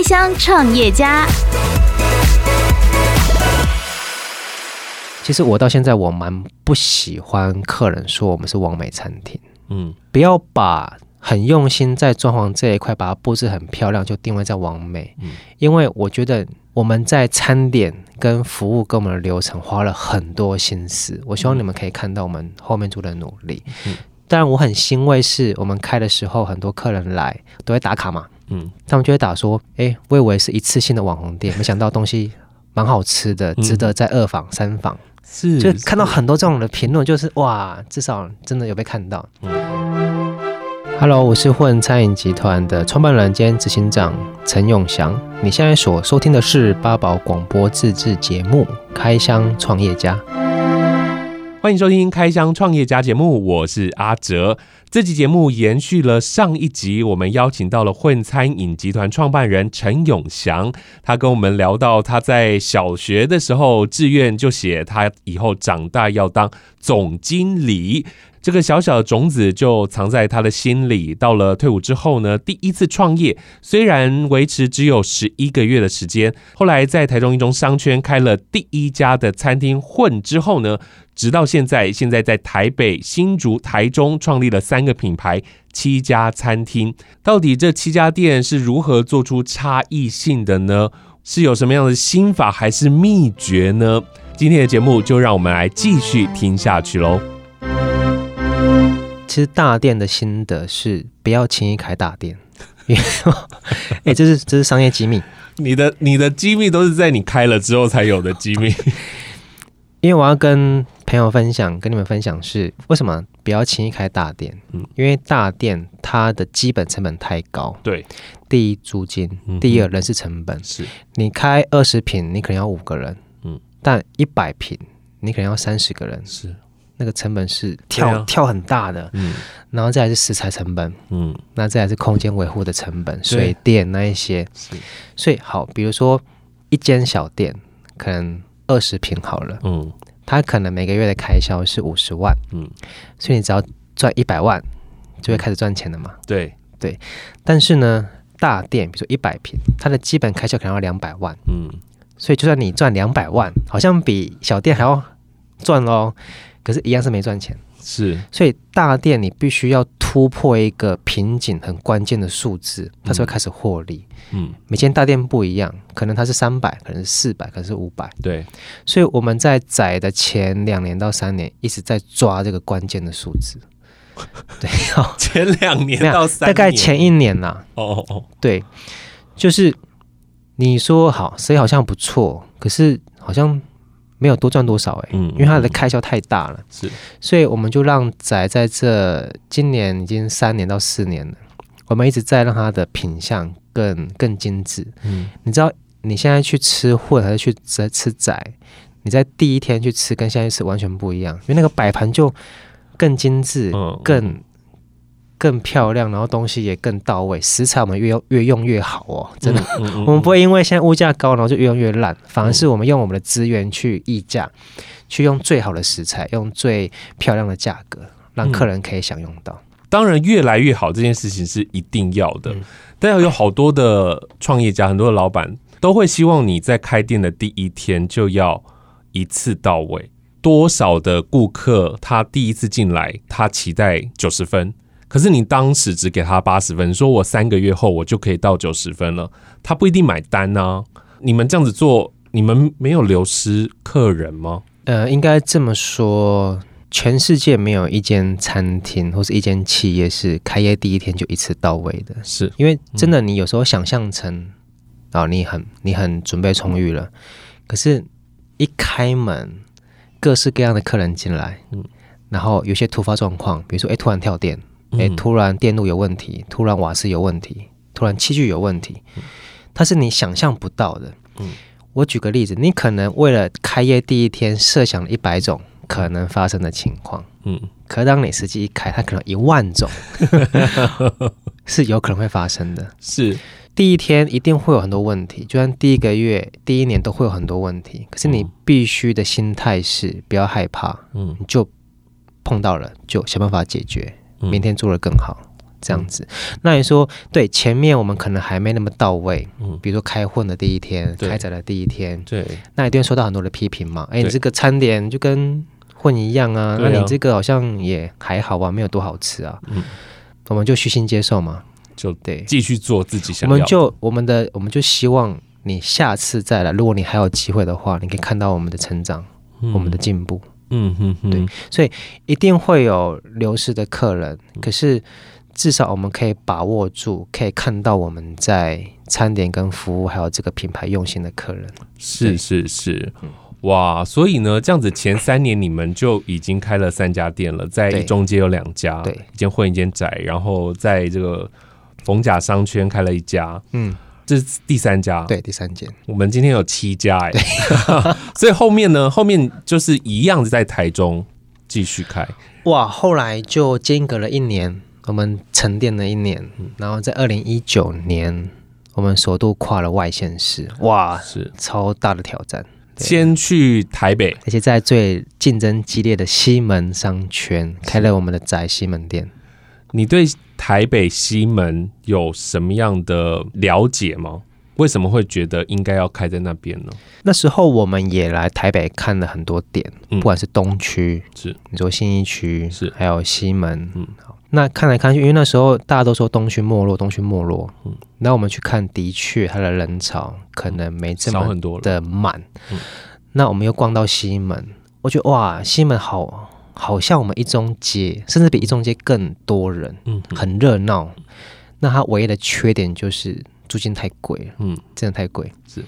开箱创业家。其实我到现在我蛮不喜欢客人说我们是完美餐厅。嗯，不要把很用心在装潢这一块，把它布置很漂亮，就定位在完美。嗯，因为我觉得我们在餐点跟服务跟我们的流程花了很多心思。我希望你们可以看到我们后面做的努力。嗯，当然我很欣慰，是我们开的时候很多客人来都会打卡嘛。嗯，他们就会打说：“哎，我以为是一次性的网红店，没想到东西蛮好吃的，值得在二访三访。”是，就看到很多这种的评论，就是哇，至少真的有被看到。嗯，Hello，我是混餐饮集团的创办人兼执行长陈永祥。你现在所收听的是八宝广播自制节目《开箱创业家》。欢迎收听《开箱创业家》节目，我是阿哲。这集节目延续了上一集，我们邀请到了混餐饮集团创办人陈永祥，他跟我们聊到他在小学的时候志愿就写他以后长大要当总经理。这个小小的种子就藏在他的心里。到了退伍之后呢，第一次创业，虽然维持只有十一个月的时间，后来在台中一中商圈开了第一家的餐厅。混之后呢，直到现在，现在在台北、新竹、台中创立了三个品牌，七家餐厅。到底这七家店是如何做出差异性的呢？是有什么样的心法还是秘诀呢？今天的节目就让我们来继续听下去喽。其实大店的心得是不要轻易开大店，哎、欸，这是这是商业机密。你的你的机密都是在你开了之后才有的机密。因为我要跟朋友分享，跟你们分享是为什么不要轻易开大店。嗯，因为大店它的基本成本太高。对，第一租金，第二人事成本。是，你开二十平，你可能要五个人。嗯，但一百平，你可能要三十个人。是。那个成本是跳、啊、跳很大的，嗯，然后再来是食材成本，嗯，那再来是空间维护的成本，水电那一些，是，所以好，比如说一间小店可能二十平好了，嗯，它可能每个月的开销是五十万，嗯，所以你只要赚一百万就会开始赚钱了嘛，对。对，但是呢，大店比如说一百平，它的基本开销可能要两百万，嗯，所以就算你赚两百万，好像比小店还要赚哦。可是，一样是没赚钱。是，所以大店你必须要突破一个瓶颈，很关键的数字，它才会开始获利。嗯，每间大店不一样，可能它是三百，可能是四百，可能是五百。对，所以我们在窄的前两年到三年，一直在抓这个关键的数字。对，前两年到三年，大概前一年呐。哦哦哦，对，就是你说好，所以好像不错，可是好像。没有多赚多少哎、欸，嗯，因为它的开销太大了，是，所以我们就让仔在这今年已经三年到四年了，我们一直在让它的品相更更精致，嗯，你知道你现在去吃混还是去在吃仔，你在第一天去吃跟现在去吃完全不一样，因为那个摆盘就更精致，更。更漂亮，然后东西也更到位，食材我们越用越用越好哦，真的，嗯嗯嗯、我们不会因为现在物价高，然后就越用越烂，反而是我们用我们的资源去溢价，嗯、去用最好的食材，用最漂亮的价格，让客人可以享用到。当然，越来越好这件事情是一定要的，嗯、但有好多的创业家，很多的老板都会希望你在开店的第一天就要一次到位。多少的顾客他第一次进来，他期待九十分。可是你当时只给他八十分，说我三个月后我就可以到九十分了，他不一定买单呢、啊。你们这样子做，你们没有流失客人吗？呃，应该这么说，全世界没有一间餐厅或是一间企业是开业第一天就一次到位的，是因为真的，你有时候想象成啊、嗯哦，你很你很准备充裕了，嗯、可是一开门，各式各样的客人进来，嗯，然后有些突发状况，比如说哎，突然跳电。哎，突然电路有问题，突然瓦斯有问题，突然器具有问题，它是你想象不到的。嗯，我举个例子，你可能为了开业第一天设想了一百种可能发生的情况，嗯，可当你实际一开，它可能一万种 是有可能会发生的。是第一天一定会有很多问题，就算第一个月、第一年都会有很多问题。可是你必须的心态是不要害怕，嗯，你就碰到了就想办法解决。明天做得更好，这样子。嗯、那你说，对，前面我们可能还没那么到位，嗯，比如说开混的第一天，开展的第一天，对，那一定会受到很多的批评嘛。哎，你这个餐点就跟混一样啊，那你这个好像也还好啊，没有多好吃啊。嗯，我们就虚心接受嘛，就对，继续做自己想要。我们就我们的我们就希望你下次再来，如果你还有机会的话，你可以看到我们的成长，嗯、我们的进步。嗯哼哼，对，所以一定会有流失的客人，可是至少我们可以把握住，可以看到我们在餐点跟服务还有这个品牌用心的客人。是是是，哇！所以呢，这样子前三年你们就已经开了三家店了，在一中街有两家，对，一间混一间窄，然后在这个逢甲商圈开了一家，嗯。这是第三家，对，第三间。我们今天有七家哎，所以后面呢，后面就是一样在台中继续开。哇，后来就间隔了一年，我们沉淀了一年，然后在二零一九年，我们首度跨了外县市，哇，是超大的挑战。先去台北，而且在最竞争激烈的西门商圈开了我们的宅西门店。你对台北西门有什么样的了解吗？为什么会觉得应该要开在那边呢？那时候我们也来台北看了很多店，嗯、不管是东区，是。你说信义区，是。还有西门，嗯，好，那看来看去，因为那时候大家都说东区没落，东区没落，嗯，那我们去看，的确它的人潮可能没这么的满，嗯，那我们又逛到西门，我觉得哇，西门好。好像我们一中街，甚至比一中街更多人，嗯，很热闹。那它唯一的缺点就是租金太贵了，嗯，真的太贵。是，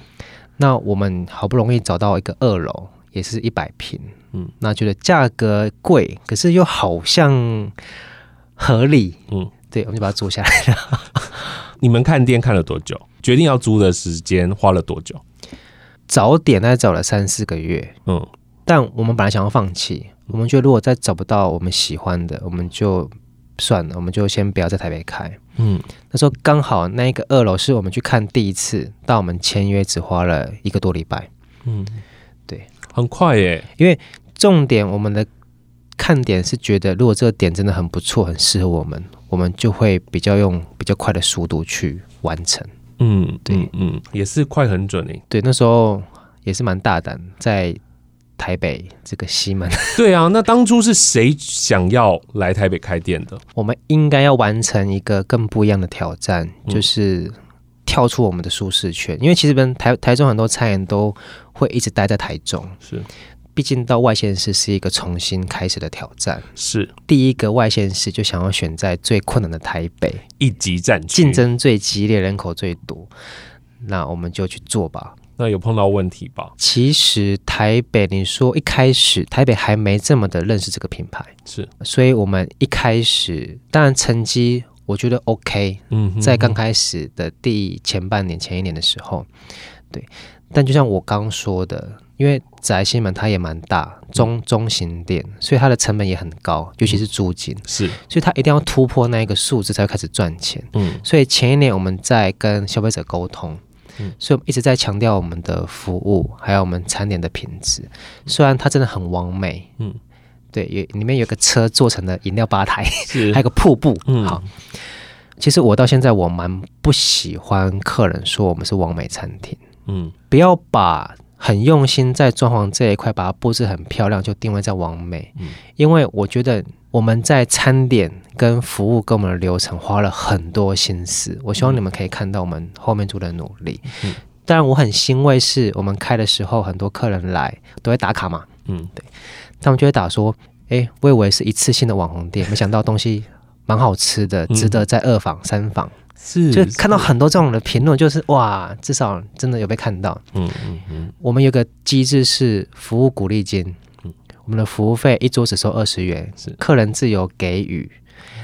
那我们好不容易找到一个二楼，也是一百平，嗯，那觉得价格贵，可是又好像合理，嗯，对，我们就把它租下来了。你们看店看了多久？决定要租的时间花了多久？早点大概找了三四个月，嗯，但我们本来想要放弃。我们觉得，如果再找不到我们喜欢的，我们就算了，我们就先不要在台北开。嗯，那时候刚好那一个二楼是我们去看第一次，到我们签约只花了一个多礼拜。嗯，对，很快耶。因为重点，我们的看点是觉得，如果这个点真的很不错，很适合我们，我们就会比较用比较快的速度去完成。嗯，对，嗯，嗯，也是快很准诶。对，那时候也是蛮大胆在。台北这个西门，对啊，那当初是谁想要来台北开店的？我们应该要完成一个更不一样的挑战，就是跳出我们的舒适圈。因为其实跟台台中很多餐饮都会一直待在台中，是，毕竟到外县市是一个重新开始的挑战。是，第一个外县市就想要选在最困难的台北，一级战区，竞争最激烈，人口最多，那我们就去做吧。那有碰到问题吧？其实台北，你说一开始台北还没这么的认识这个品牌，是，所以我们一开始当然成绩我觉得 OK，嗯，在刚开始的第前半年、前一年的时候，对。但就像我刚说的，因为宅西门它也蛮大，中中型店，所以它的成本也很高，尤其是租金，是，所以它一定要突破那一个数字才会开始赚钱，嗯。所以前一年我们在跟消费者沟通。嗯，所以我们一直在强调我们的服务，还有我们餐点的品质。虽然它真的很完美，嗯，对，有里面有个车做成的饮料吧台，还有个瀑布，嗯，好。其实我到现在我蛮不喜欢客人说我们是完美餐厅，嗯，不要把。很用心在装潢这一块，把它布置很漂亮，就定位在网美。嗯，因为我觉得我们在餐点跟服务跟我们的流程花了很多心思。我希望你们可以看到我们后面做的努力。嗯，当然我很欣慰，是我们开的时候很多客人来都会打卡嘛。嗯，对，他们就会打说：“哎，我以为是一次性的网红店，没想到东西蛮好吃的，值得在二访三访。”是，就看到很多这种的评论，就是哇，至少真的有被看到。嗯嗯嗯。我们有个机制是服务鼓励金，嗯，我们的服务费一桌只收二十元，是客人自由给予。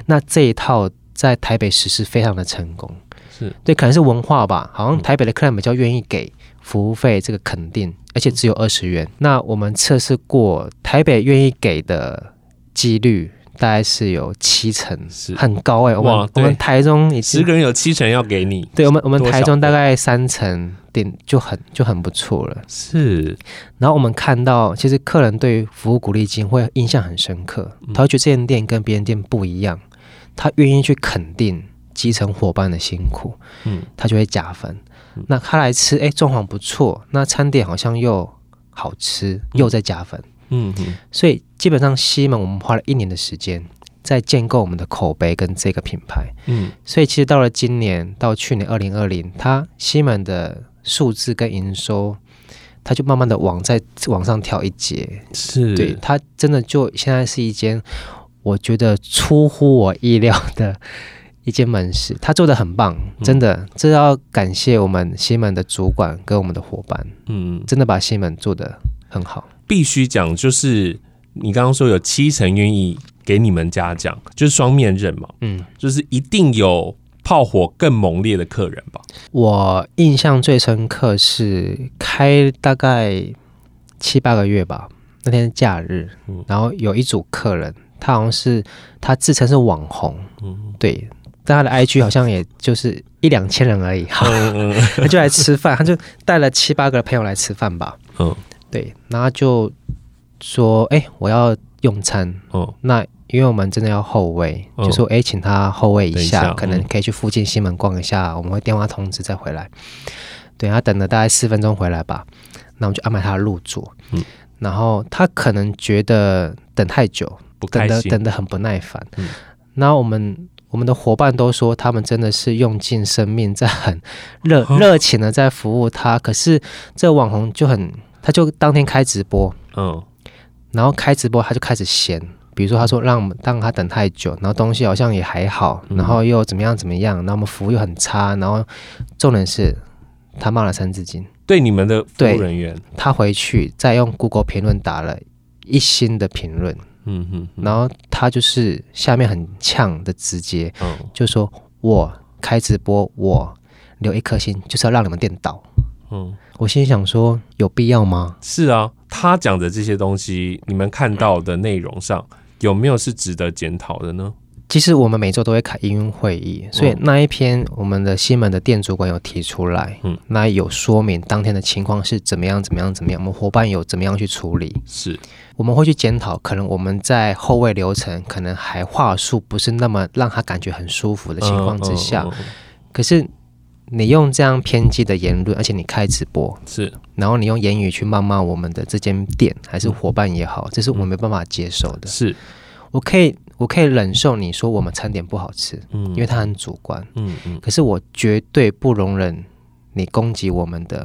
那这一套在台北实施非常的成功，是对，可能是文化吧，好像台北的客人比较愿意给服务费这个肯定，而且只有二十元。那我们测试过台北愿意给的几率。大概是有七成，是很高哎、欸。我们我们台中你十个人有七成要给你。对，我们我们台中大概三成点就很就很不错了。是。然后我们看到，其实客人对服务鼓励金会印象很深刻，他会觉得这间店跟别人店不一样。他愿意去肯定基层伙伴的辛苦，嗯，他就会加分。嗯、那他来吃，哎，装潢不错，那餐点好像又好吃，又在加分。嗯嗯，所以基本上西门我们花了一年的时间在建构我们的口碑跟这个品牌。嗯，所以其实到了今年到去年二零二零，它西门的数字跟营收，它就慢慢的往在往上跳一截。是，对，它真的就现在是一间。我觉得出乎我意料的一间门市，他做的很棒，真的，嗯、这要感谢我们西门的主管跟我们的伙伴，嗯，真的把西门做的很好。必须讲，就是你刚刚说有七成愿意给你们嘉奖，就是双面刃嘛，嗯，就是一定有炮火更猛烈的客人吧。我印象最深刻是开大概七八个月吧，那天假日，然后有一组客人。他好像是他自称是网红，嗯，对，但他的 IG 好像也就是一两千人而已，哈，他就来吃饭，他就带了七八个朋友来吃饭吧，嗯，对，然后就说，哎、欸，我要用餐，哦，那因为我们真的要后位，哦、就说，哎、欸，请他后位一下，一下可能可以去附近西门逛一下，我们会电话通知再回来，对，他等了大概四分钟回来吧，那我们就安排他入座，嗯，然后他可能觉得等太久。等的等的很不耐烦，嗯，那我们我们的伙伴都说，他们真的是用尽生命在很热热情的在服务他。可是这个网红就很，他就当天开直播，嗯，然后开直播他就开始闲，比如说他说让我们让他等太久，然后东西好像也还好，然后又怎么样怎么样，然后我们服务又很差，然后重点是他骂了三字经，对你们的服务人员，他回去再用 Google 评论打了一星的评论。嗯哼，然后他就是下面很呛的直接，嗯，就说我开直播，我留一颗心，就是要让你们店倒。嗯，我心想说，有必要吗？是啊，他讲的这些东西，你们看到的内容上有没有是值得检讨的呢？其实我们每周都会开营运会议，所以那一篇我们的西门的店主管有提出来，嗯，那有说明当天的情况是怎么样，怎么样，怎么样，我们伙伴有怎么样去处理，是，我们会去检讨，可能我们在后位流程可能还话术不是那么让他感觉很舒服的情况之下，嗯嗯嗯、可是你用这样偏激的言论，而且你开直播是，然后你用言语去谩骂我们的这间店还是伙伴也好，嗯、这是我们没办法接受的，是。我可以。我可以忍受你说我们餐点不好吃，嗯，因为它很主观，嗯嗯，可是我绝对不容忍你攻击我们的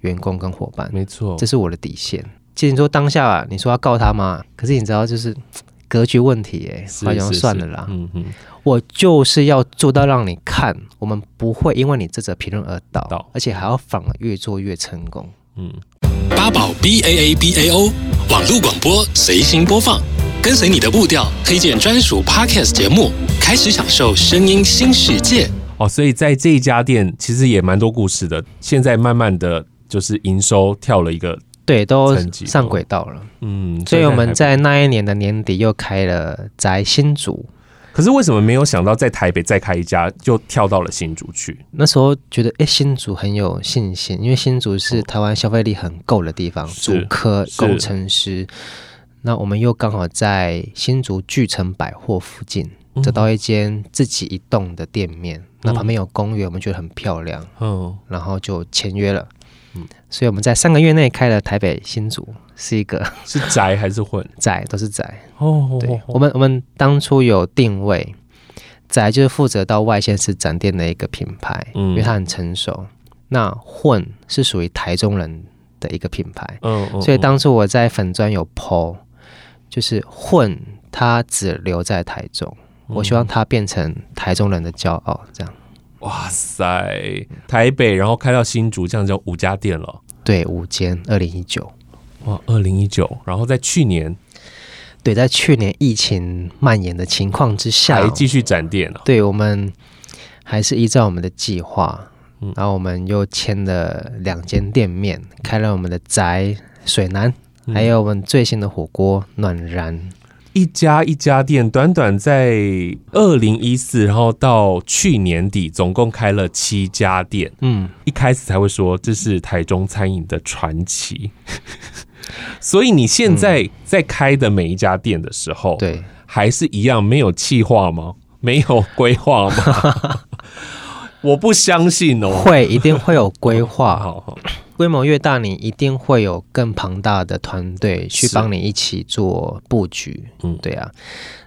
员工跟伙伴，没错，这是我的底线。其实你说当下啊，你说要告他吗？可是你知道，就是 格局问题，哎，好像算了啦，嗯嗯，我就是要做到让你看，我们不会因为你这则评论而倒，而且还要反而越做越成功，嗯。八宝 B A A B A O 网络广播随心播放。跟随你的步调，推荐专属 Podcast 节目，开始享受声音新世界哦。所以在这一家店，其实也蛮多故事的。现在慢慢的就是营收跳了一个，对，都上轨道了。嗯，所以我们在那一年的年底又开了宅新竹。可是为什么没有想到在台北再开一家，就跳到了新竹去？那时候觉得，哎，新竹很有信心，因为新竹是台湾消费力很够的地方，主科工程师。那我们又刚好在新竹巨城百货附近找到一间自己一栋的店面，嗯、那旁边有公园，我们觉得很漂亮，嗯，然后就签约了，嗯，所以我们在三个月内开了台北新竹，是一个是宅还是混 宅，都是宅哦。对，我们我们当初有定位宅，就是负责到外县市展店的一个品牌，嗯，因为它很成熟。那混是属于台中人的一个品牌，所以当初我在粉砖有 po。就是混，它只留在台中，嗯、我希望它变成台中人的骄傲，这样。哇塞，台北，然后开到新竹，这样就五家店了。对，五间，二零一九。哇，二零一九，然后在去年，对，在去年疫情蔓延的情况之下，还继续展店了。对，我们还是依照我们的计划，嗯、然后我们又签了两间店面，开了我们的宅水南。还有我们最新的火锅暖燃，一家一家店，短短在二零一四，然后到去年底，总共开了七家店。嗯，一开始才会说这是台中餐饮的传奇。所以你现在在开的每一家店的时候，对，还是一样没有计划吗？没有规划吗？我不相信哦，会一定会有规划。好好，规模越大，你一定会有更庞大的团队去帮你一起做布局。嗯，对啊。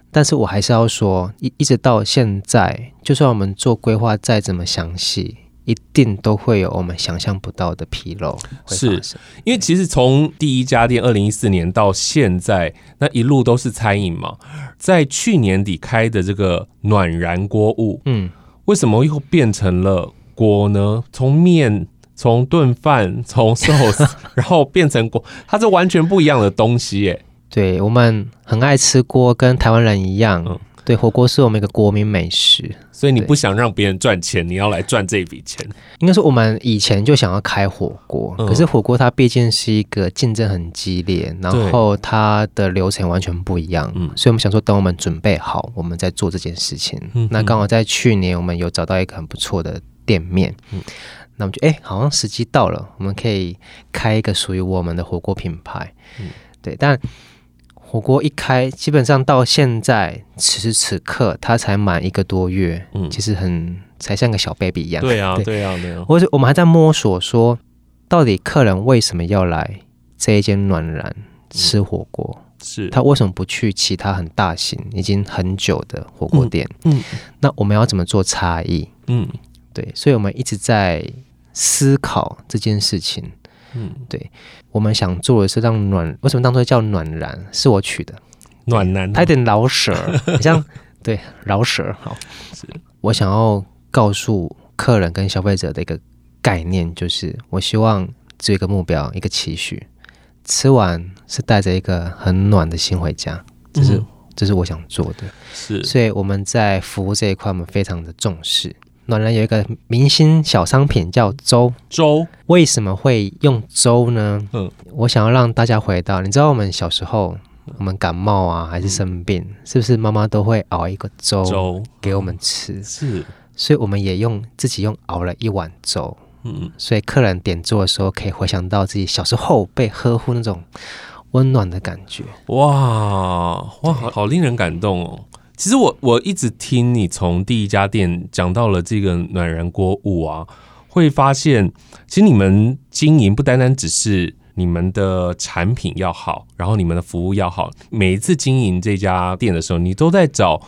但是我还是要说，一一直到现在，就算我们做规划再怎么详细，一定都会有我们想象不到的纰漏。是因为其实从第一家店二零一四年到现在，那一路都是餐饮嘛。在去年底开的这个暖燃锅物，嗯。为什么又变成了锅呢？从面、从炖饭、从寿司，然后变成锅，它是完全不一样的东西耶。对，我们很爱吃锅，跟台湾人一样。嗯对，火锅是我们一个国民美食，所以你不想让别人赚钱，你要来赚这笔钱。应该说，我们以前就想要开火锅，嗯、可是火锅它毕竟是一个竞争很激烈，然后它的流程完全不一样，嗯，所以我们想说，等我们准备好，我们再做这件事情。嗯、那刚好在去年，我们有找到一个很不错的店面，嗯，那我们就哎，好像时机到了，我们可以开一个属于我们的火锅品牌，嗯，对，但。火锅一开，基本上到现在此时此刻，它才满一个多月，嗯，其实很才像个小 baby 一样。对啊，对啊，对啊。或者我们还在摸索，说到底客人为什么要来这一间暖然吃火锅？嗯、是他为什么不去其他很大型、已经很久的火锅店？嗯，嗯，那我们要怎么做差异？嗯，对，所以我们一直在思考这件事情。嗯，对，我们想做的是让暖，为什么当初叫暖燃？是我取的，暖男，它有点老舍，像对老舍。好，是我想要告诉客人跟消费者的一个概念，就是我希望只有一个目标，一个期许，吃完是带着一个很暖的心回家，这是、嗯、这是我想做的。是，所以我们在服务这一块，我们非常的重视。暖男有一个明星小商品叫粥，粥为什么会用粥呢？嗯，我想要让大家回到，你知道我们小时候，我们感冒啊还是生病，嗯、是不是妈妈都会熬一个粥给我们吃？嗯、是，所以我们也用自己用熬了一碗粥，嗯，所以客人点做的时候可以回想到自己小时候被呵护那种温暖的感觉。哇哇，好好令人感动哦。其实我我一直听你从第一家店讲到了这个暖燃锅物啊，会发现其实你们经营不单单只是你们的产品要好，然后你们的服务要好。每一次经营这家店的时候，你都在找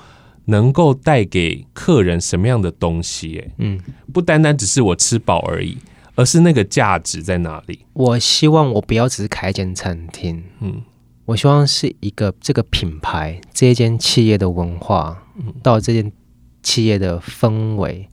能够带给客人什么样的东西？哎，嗯，不单单只是我吃饱而已，而是那个价值在哪里？我希望我不要只是开一间餐厅，嗯。我希望是一个这个品牌，这一间企业的文化，到这间企业的氛围，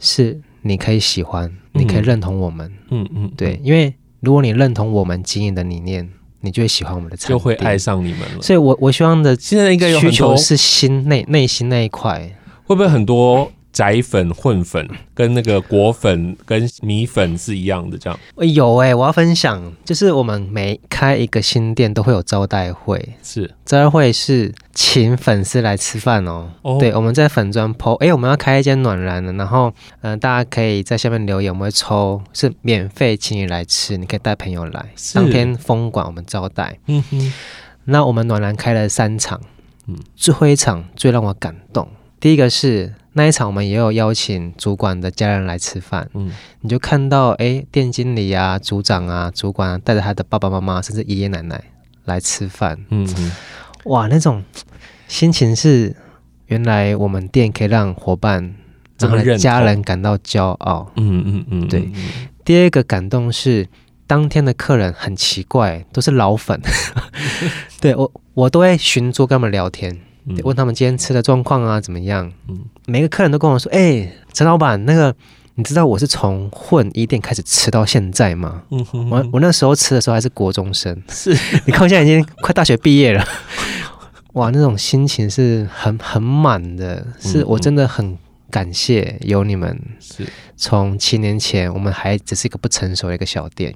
是你可以喜欢，你可以认同我们，嗯嗯，对，因为如果你认同我们经营的理念，你就会喜欢我们的产品，就会爱上你们了。所以我我希望的现在应该有需求是心内内心那一块，会不会很多？宅粉混粉跟那个果粉跟米粉是一样的，这样。有哎、欸，我要分享，就是我们每开一个新店都会有招待会，是招待会是请粉丝来吃饭哦。哦对，我们在粉砖 po，哎，我们要开一间暖男的，然后嗯、呃，大家可以在下面留言，我们会抽，是免费请你来吃，你可以带朋友来，当天封馆我们招待。嗯哼，那我们暖男开了三场，嗯，最后一场最让我感动，第一个是。那一场我们也有邀请主管的家人来吃饭，嗯，你就看到哎，店经理啊、组长啊、主管啊带着他的爸爸妈妈甚至爷爷奶奶来吃饭，嗯，嗯，哇，那种心情是原来我们店可以让伙伴、让家人感到骄傲，嗯嗯嗯，对。第二个感动是当天的客人很奇怪，都是老粉，对我我都会寻桌跟他们聊天。问他们今天吃的状况啊怎么样？嗯，每个客人都跟我说：“哎、欸，陈老板，那个你知道我是从混一店开始吃到现在吗？嗯哼哼，我我那时候吃的时候还是国中生，是。你看我现在已经快大学毕业了，哇，那种心情是很很满的，是我真的很感谢有你们。是。从七年前我们还只是一个不成熟的一个小店，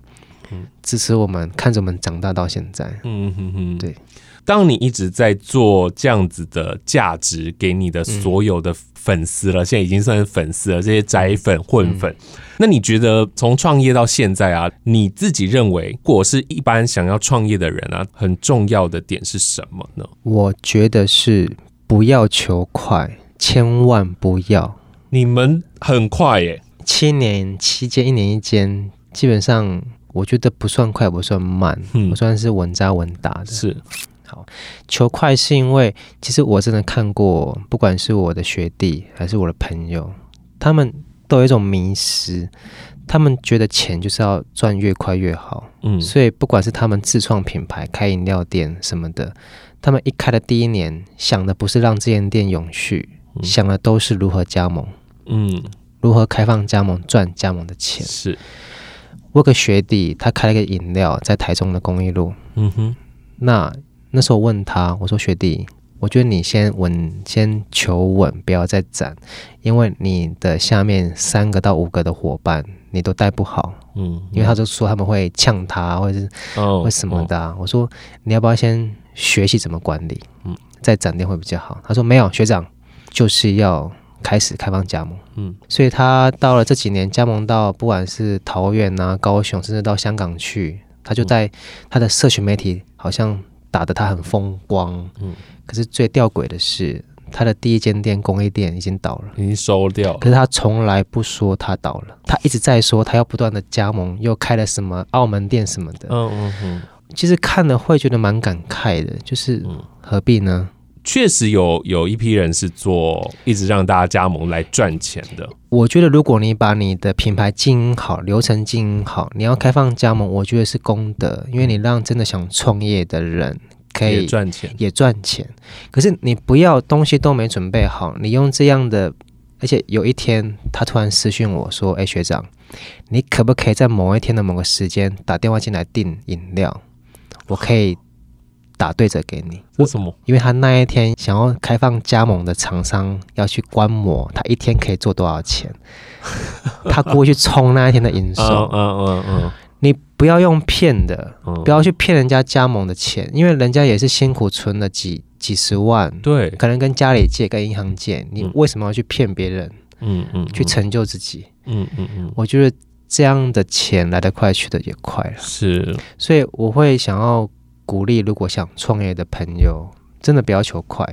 嗯，支持我们，看着我们长大到现在。嗯哼哼，对。当你一直在做这样子的价值给你的所有的粉丝了，嗯、现在已经算是粉丝了，这些宅粉混粉，嗯、那你觉得从创业到现在啊，你自己认为，如果是一般想要创业的人啊，很重要的点是什么呢？我觉得是不要求快，千万不要。你们很快耶，七年期间，一年一间，基本上我觉得不算快，不算慢，嗯，我算是稳扎稳打的。是，好，求快是因为其实我真的看过，不管是我的学弟还是我的朋友，他们都有一种迷失。他们觉得钱就是要赚越快越好，嗯，所以不管是他们自创品牌、开饮料店什么的，他们一开的第一年想的不是让这间店永续，嗯，想的都是如何加盟，嗯，如何开放加盟赚加盟的钱。是，我有个学弟，他开了一个饮料在台中的公益路，嗯哼，那那时候我问他，我说学弟。我觉得你先稳，先求稳，不要再斩，因为你的下面三个到五个的伙伴你都带不好，嗯，嗯，因为他就说他们会呛他，或者是会什么的，啊。哦。哦。我说你要不要先学习怎么管理，嗯，再展店会比较好。他说没有，学长就是要开始开放加盟，嗯，所以他到了这几年加盟到不管是桃园啊、高雄，甚至到香港去，他就在他的社群媒体好像打得他很风光，嗯。可是最吊诡的是，他的第一间店公益店已经倒了，已经收掉了。可是他从来不说他倒了，他一直在说他要不断的加盟，又开了什么澳门店什么的。嗯嗯嗯。其实看了会觉得蛮感慨的，就是何必呢？确实有有一批人是做一直让大家加盟来赚钱的。我觉得如果你把你的品牌经营好，流程经营好，你要开放加盟，我觉得是功德，因为你让真的想创业的人。可以赚钱，也赚钱。可是你不要东西都没准备好，你用这样的，而且有一天他突然私讯我说：“哎，学长，你可不可以在某一天的某个时间打电话进来订饮料？我可以打对折给你。为什么？因为他那一天想要开放加盟的厂商要去观摩，他一天可以做多少钱？他过去冲那一天的营收。嗯 嗯嗯。嗯你不要用骗的，不要去骗人家加盟的钱，嗯，因为人家也是辛苦存了几几十万，对，可能跟家里借，跟银行借，你为什么要去骗别人？嗯嗯，去成就自己，嗯嗯嗯，我觉得这样的钱来得快，去得也快了，是，所以我会想要鼓励，如果想创业的朋友，真的不要求快，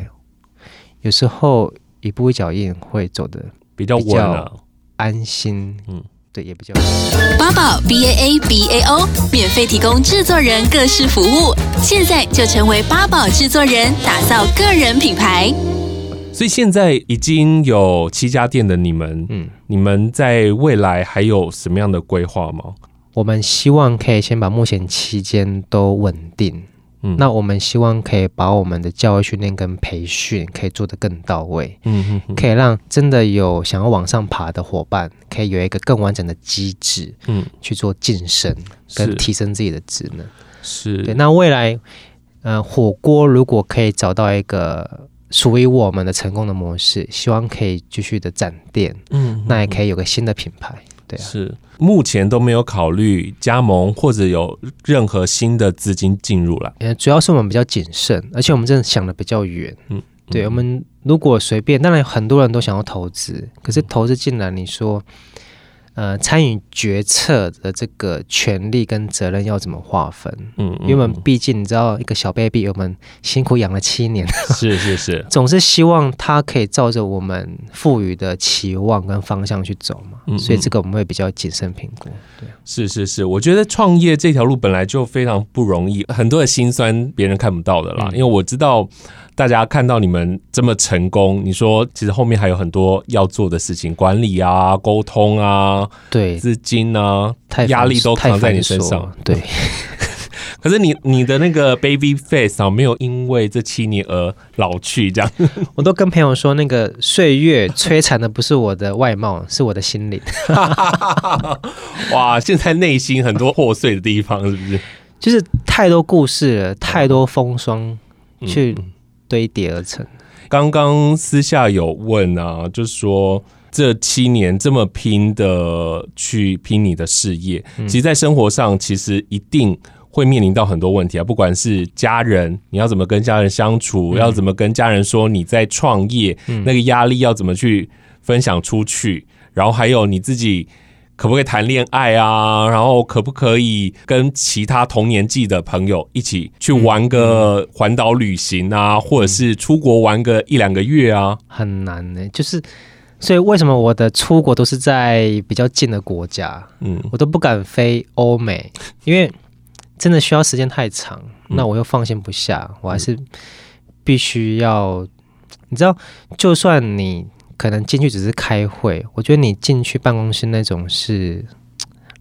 有时候一步一脚印会走的比较稳啊，安心，嗯。对也比较八宝 B A A B A O 免费提供制作人各式服务，现在就成为八宝制作人，打造个人品牌。所以现在已经有七家店的你们，嗯，你们在未来还有什么样的规划吗？我们希望可以先把目前期间都稳定。嗯，那我们希望可以把我们的教育训练跟培训可以做得更到位，嗯哼哼，可以让真的有想要往上爬的伙伴，可以有一个更完整的机制，嗯，去做晋升跟提升自己的职能，是。对。那未来，呃，火锅如果可以找到一个属于我们的成功的模式，希望可以继续的展店，嗯，那也可以有个新的品牌。对啊，是目前都没有考虑加盟或者有任何新的资金进入了。呃，主要是我们比较谨慎，而且我们真的想的比较远。嗯，对，我们如果随便，当然很多人都想要投资，可是投资进来，你说。呃，参与决策的这个权利跟责任要怎么划分？嗯，因为我们毕竟你知道，一个小 baby，我们辛苦养了七年，是是是，总是希望他可以照着我们赋予的期望跟方向去走嘛。嗯，所以这个我们会比较谨慎评估。对，是是是，我觉得创业这条路本来就非常不容易，很多的辛酸别人看不到的啦。嗯，因为我知道。大家看到你们这么成功，你说其实后面还有很多要做的事情，管理啊、沟通啊、对资金啊，压力都扛在你身上。对，可是你你的那个 baby face 啊，没有因为这七年而老去，这样。我都跟朋友说，那个岁月摧残的不是我的外貌，是我的心灵。哇，现在内心很多破碎的地方，是不是？就是太多故事了，太多风霜去。嗯堆叠而成。刚刚私下有问啊，就是说这七年这么拼的去拼你的事业，嗯、其实，在生活上其实一定会面临到很多问题啊。不管是家人，你要怎么跟家人相处，嗯、要怎么跟家人说你在创业，嗯、那个压力要怎么去分享出去，然后还有你自己可不可以谈恋爱啊？然后可不可以跟其他同年纪的朋友一起去玩个环岛旅行啊，或者是出国玩个一两个月啊？很难呢，就是所以为什么我的出国都是在比较近的国家？嗯，我都不敢飞欧美，因为真的需要时间太长，那我又放心不下，我还是必须要，你知道，就算你。可能进去只是开会，我觉得你进去办公室那种是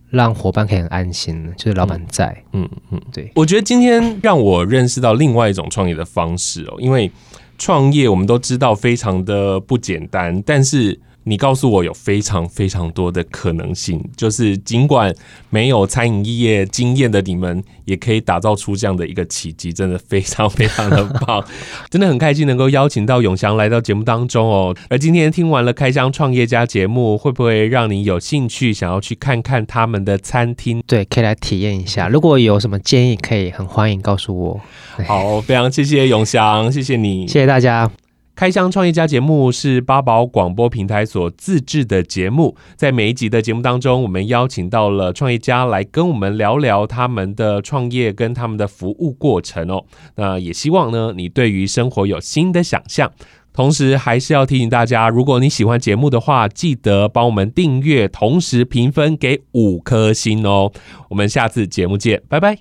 让伙伴可以很安心的，就是老板在。嗯嗯，嗯对。我觉得今天让我认识到另外一种创业的方式哦，因为创业我们都知道非常的不简单，但是。你告诉我有非常非常多的可能性，就是尽管没有餐饮业经验的你们，也可以打造出这样的一个奇迹，真的非常非常的棒，真的很开心能够邀请到永祥来到节目当中哦。而今天听完了开箱创业家节目，会不会让你有兴趣想要去看看他们的餐厅？对，可以来体验一下。如果有什么建议，可以很欢迎告诉我。好，非常谢谢永祥，谢谢你，谢谢大家。开箱创业家节目是八宝广播平台所自制的节目，在每一集的节目当中，我们邀请到了创业家来跟我们聊聊他们的创业跟他们的服务过程哦。那也希望呢，你对于生活有新的想象。同时，还是要提醒大家，如果你喜欢节目的话，记得帮我们订阅，同时评分给五颗星哦。我们下次节目见，拜拜。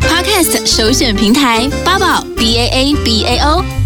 Podcast 首选平台八宝 B A A B A O。